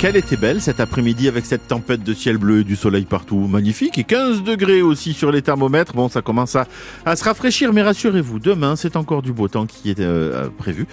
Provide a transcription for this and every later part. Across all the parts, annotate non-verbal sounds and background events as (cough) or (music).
Quelle était belle cet après-midi avec cette tempête de ciel bleu et du soleil partout. Magnifique. Et 15 degrés aussi sur les thermomètres. Bon, ça commence à, se rafraîchir, mais rassurez-vous, demain, c'est encore du beau temps qui est euh, prévu.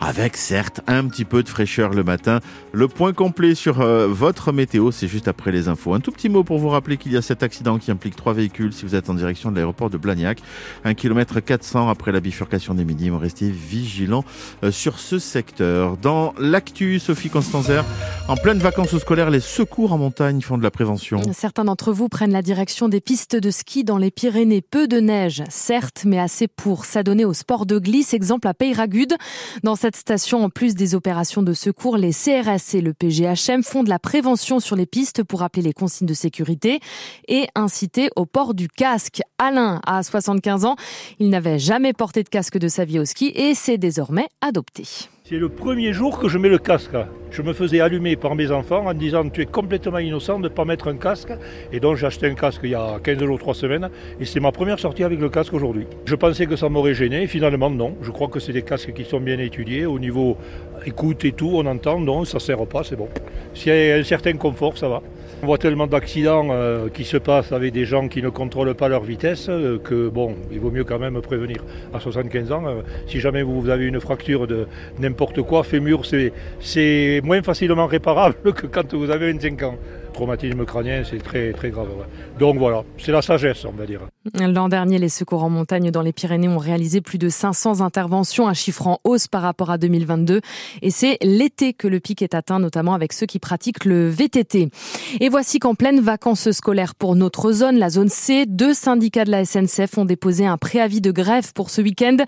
Avec certes un petit peu de fraîcheur le matin. Le point complet sur euh, votre météo, c'est juste après les infos. Un tout petit mot pour vous rappeler qu'il y a cet accident qui implique trois véhicules si vous êtes en direction de l'aéroport de Blagnac. Un kilomètre 400 après la bifurcation des minimes. Restez vigilants euh, sur ce secteur. Dans l'actu, Sophie Constanzer, en pleine vacances scolaires, les secours en montagne font de la prévention. Certains d'entre vous prennent la direction des pistes de ski dans les Pyrénées. Peu de neige, certes, mais assez pour s'adonner au sport de glisse. Exemple à Peyragude. Dans cette station, en plus des opérations de secours, les CRS et le PGHM font de la prévention sur les pistes pour rappeler les consignes de sécurité et inciter au port du casque. Alain a 75 ans. Il n'avait jamais porté de casque de sa vie au ski et c'est désormais adopté. C'est le premier jour que je mets le casque. Je me faisais allumer par mes enfants en disant tu es complètement innocent de ne pas mettre un casque. Et donc j'ai acheté un casque il y a 15 jours, 3 semaines. Et c'est ma première sortie avec le casque aujourd'hui. Je pensais que ça m'aurait gêné. Finalement non. Je crois que c'est des casques qui sont bien étudiés. Au niveau écoute et tout, on entend. Non, ça ne sert pas, c'est bon. S'il y a un certain confort, ça va. On voit tellement d'accidents euh, qui se passent avec des gens qui ne contrôlent pas leur vitesse euh, que bon, il vaut mieux quand même prévenir. À 75 ans, euh, si jamais vous avez une fracture de n'importe quoi, fémur, c'est moins facilement réparable (laughs) que quand vous avez 25 ans. Traumatisme crânien, c'est très très grave. Ouais. Donc voilà, c'est la sagesse, on va dire. L'an dernier, les secours en montagne dans les Pyrénées ont réalisé plus de 500 interventions, un chiffre en hausse par rapport à 2022. Et c'est l'été que le pic est atteint, notamment avec ceux qui pratiquent le VTT. Et voici qu'en pleine vacances scolaires pour notre zone, la zone C, deux syndicats de la SNCF ont déposé un préavis de grève pour ce week-end.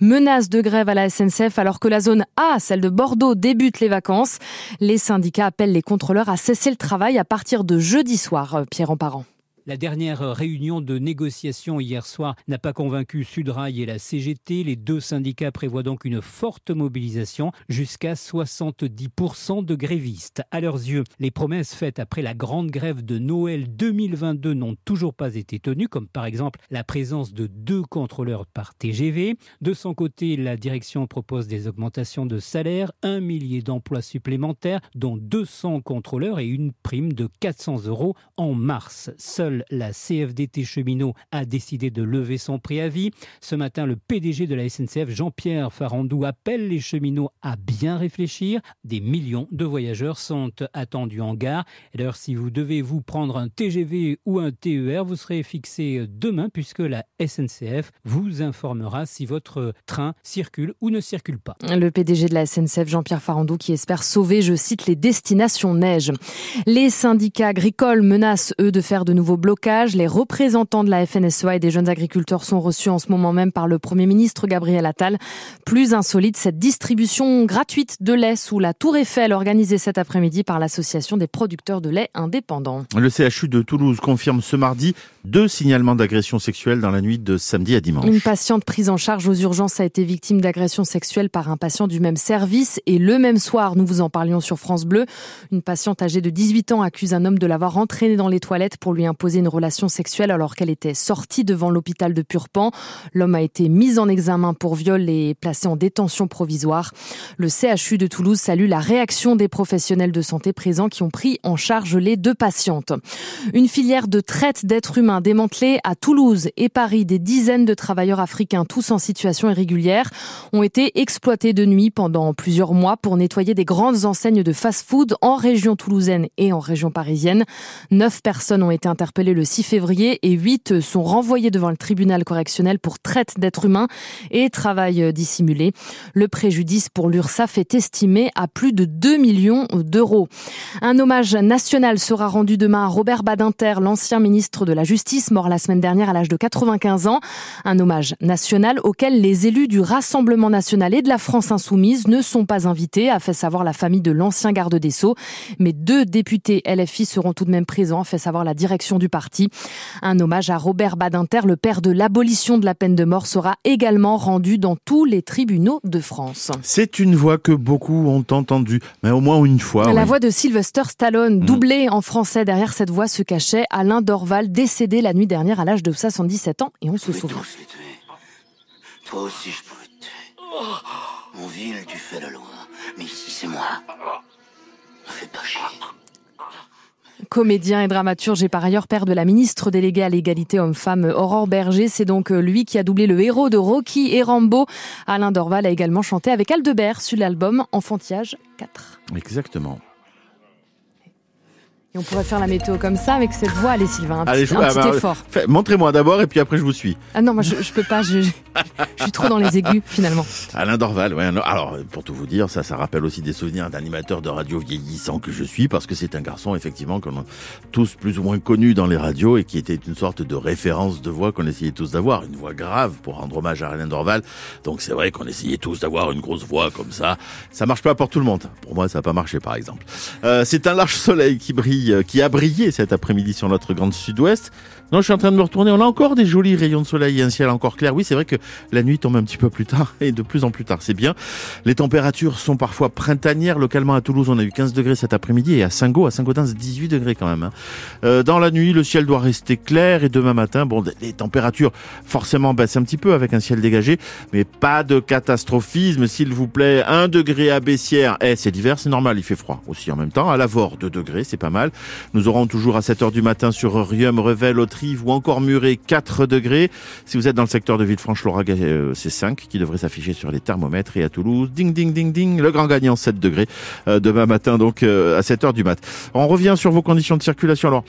Menace de grève à la SNCF alors que la zone A, celle de Bordeaux, débute les vacances. Les syndicats appellent les contrôleurs à cesser le travail à partir de jeudi soir, Pierre en parent. La dernière réunion de négociation hier soir n'a pas convaincu Sudrail et la CGT. Les deux syndicats prévoient donc une forte mobilisation, jusqu'à 70% de grévistes. À leurs yeux, les promesses faites après la grande grève de Noël 2022 n'ont toujours pas été tenues, comme par exemple la présence de deux contrôleurs par TGV. De son côté, la direction propose des augmentations de salaire, un millier d'emplois supplémentaires, dont 200 contrôleurs et une prime de 400 euros en mars. Seul la CFDT cheminot a décidé de lever son préavis. Ce matin, le PDG de la SNCF, Jean-Pierre Farandou, appelle les cheminots à bien réfléchir. Des millions de voyageurs sont attendus en gare. D'ailleurs, si vous devez vous prendre un TGV ou un TER, vous serez fixé demain puisque la SNCF vous informera si votre train circule ou ne circule pas. Le PDG de la SNCF, Jean-Pierre Farandou, qui espère sauver, je cite, les destinations neige. Les syndicats agricoles menacent, eux, de faire de nouveaux blocage. Les représentants de la FNSEA et des jeunes agriculteurs sont reçus en ce moment même par le Premier ministre Gabriel Attal. Plus insolite, cette distribution gratuite de lait sous la Tour Eiffel organisée cet après-midi par l'Association des producteurs de lait indépendants. Le CHU de Toulouse confirme ce mardi deux signalements d'agression sexuelle dans la nuit de samedi à dimanche. Une patiente prise en charge aux urgences a été victime d'agression sexuelle par un patient du même service et le même soir, nous vous en parlions sur France Bleu, une patiente âgée de 18 ans accuse un homme de l'avoir entraîné dans les toilettes pour lui imposer une relation sexuelle alors qu'elle était sortie devant l'hôpital de Purpan. L'homme a été mis en examen pour viol et placé en détention provisoire. Le CHU de Toulouse salue la réaction des professionnels de santé présents qui ont pris en charge les deux patientes. Une filière de traite d'êtres humains démantelée à Toulouse et Paris. Des dizaines de travailleurs africains, tous en situation irrégulière, ont été exploités de nuit pendant plusieurs mois pour nettoyer des grandes enseignes de fast-food en région toulousaine et en région parisienne. Neuf personnes ont été interpellées interpellés le 6 février et 8 sont renvoyés devant le tribunal correctionnel pour traite d'êtres humains et travail dissimulé. Le préjudice pour l'URSSAF est estimé à plus de 2 millions d'euros. Un hommage national sera rendu demain à Robert Badinter, l'ancien ministre de la Justice, mort la semaine dernière à l'âge de 95 ans. Un hommage national auquel les élus du Rassemblement national et de la France insoumise ne sont pas invités, a fait savoir la famille de l'ancien garde des Sceaux. Mais deux députés LFI seront tout de même présents, a fait savoir la direction du parti. Un hommage à Robert Badinter, le père de l'abolition de la peine de mort, sera également rendu dans tous les tribunaux de France. C'est une voix que beaucoup ont entendue, mais au moins une fois. La oui. voix de Sylvester Stallone, doublée en français. Derrière cette voix se cachait Alain Dorval, décédé la nuit dernière à l'âge de 77 ans, et on se souvient. Toi aussi, je pourrais te tuer. Mon ville, tu fais la loi. Mais ici, c'est moi. Ne fais pas chier. Comédien et dramaturge et par ailleurs père de la ministre déléguée à l'égalité homme-femme Aurore Berger. C'est donc euh, lui qui a doublé le héros de Rocky et Rambo. Alain Dorval a également chanté avec Aldebert sur l'album Enfantillage 4. Exactement. Et on pourrait faire la météo comme ça avec cette voix. Allez Sylvain, un Allez, je- un ah, petit bah, effort. Montrez-moi d'abord et puis après je vous suis. Ah non, moi je, je peux pas, je, je suis trop dans les aigus finalement. Alain Dorval, ouais, alors pour tout vous dire, ça, ça rappelle aussi des souvenirs d'animateur de radio vieillissant que je suis, parce que c'est un garçon effectivement qu'on a tous plus ou moins connu dans les radios et qui était une sorte de référence de voix qu'on essayait tous d'avoir, une voix grave pour rendre hommage à Alain Dorval. Donc c'est vrai qu'on essayait tous d'avoir une grosse voix comme ça. Ça marche pas pour tout le monde. Pour moi, ça n'a pas marché par exemple. Euh, c'est un large soleil qui brille, euh, qui a brillé cet après-midi sur notre grande sud-ouest. Non, je suis en train de me retourner. On a encore des jolis rayons de soleil et un ciel encore clair. Oui, c'est vrai que la nuit tombe un petit peu plus tard et de plus en plus tard. C'est bien. Les températures sont parfois printanières. Localement à Toulouse, on a eu 15 degrés cet après-midi et à Saint-Gaud, à Saint-Gaudens, 18 degrés quand même. hein. Euh, dans la nuit, le ciel doit rester clair et demain matin, bon, les températures forcément baissent un petit peu avec un ciel dégagé, mais pas de catastrophisme, s'il vous plaît. 1 degré à Bessières, eh, c'est l'hiver, c'est normal, il fait froid aussi en même temps. À Lavore, 2 degrés, c'est pas mal. Nous aurons toujours à 7 heures du matin sur Rium, Revel, Autrive ou encore Muret, 4 degrés. Si vous êtes dans le secteur de Villefranche-Laurague, euh, c'est 5 qui devrait s'afficher sur les thermomètres. Et à Toulouse, ding, ding, ding, ding, le grand gagnant, 7 degrés euh, demain matin, donc euh, à 7 heures du mat. On revient sur vos conditions de circulation. Alors,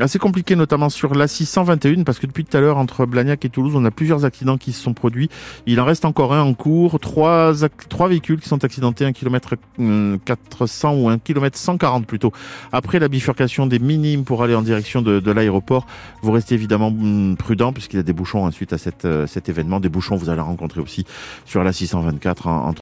assez compliqué notamment sur la 621 parce que depuis tout à l'heure entre Blagnac et Toulouse, on a plusieurs accidents qui se sont produits. Il en reste encore un en cours. Trois, trois véhicules qui sont accidentés, un kilomètre hum, 400 ou un kilomètre 140 plutôt. Après la bifurcation des minimes pour aller en direction de, l'aéroport, vous restez évidemment hum, prudent puisqu'il y a des bouchons hein, suite à euh, cet événement. Des bouchons, vous allez rencontrer aussi sur la 624 en-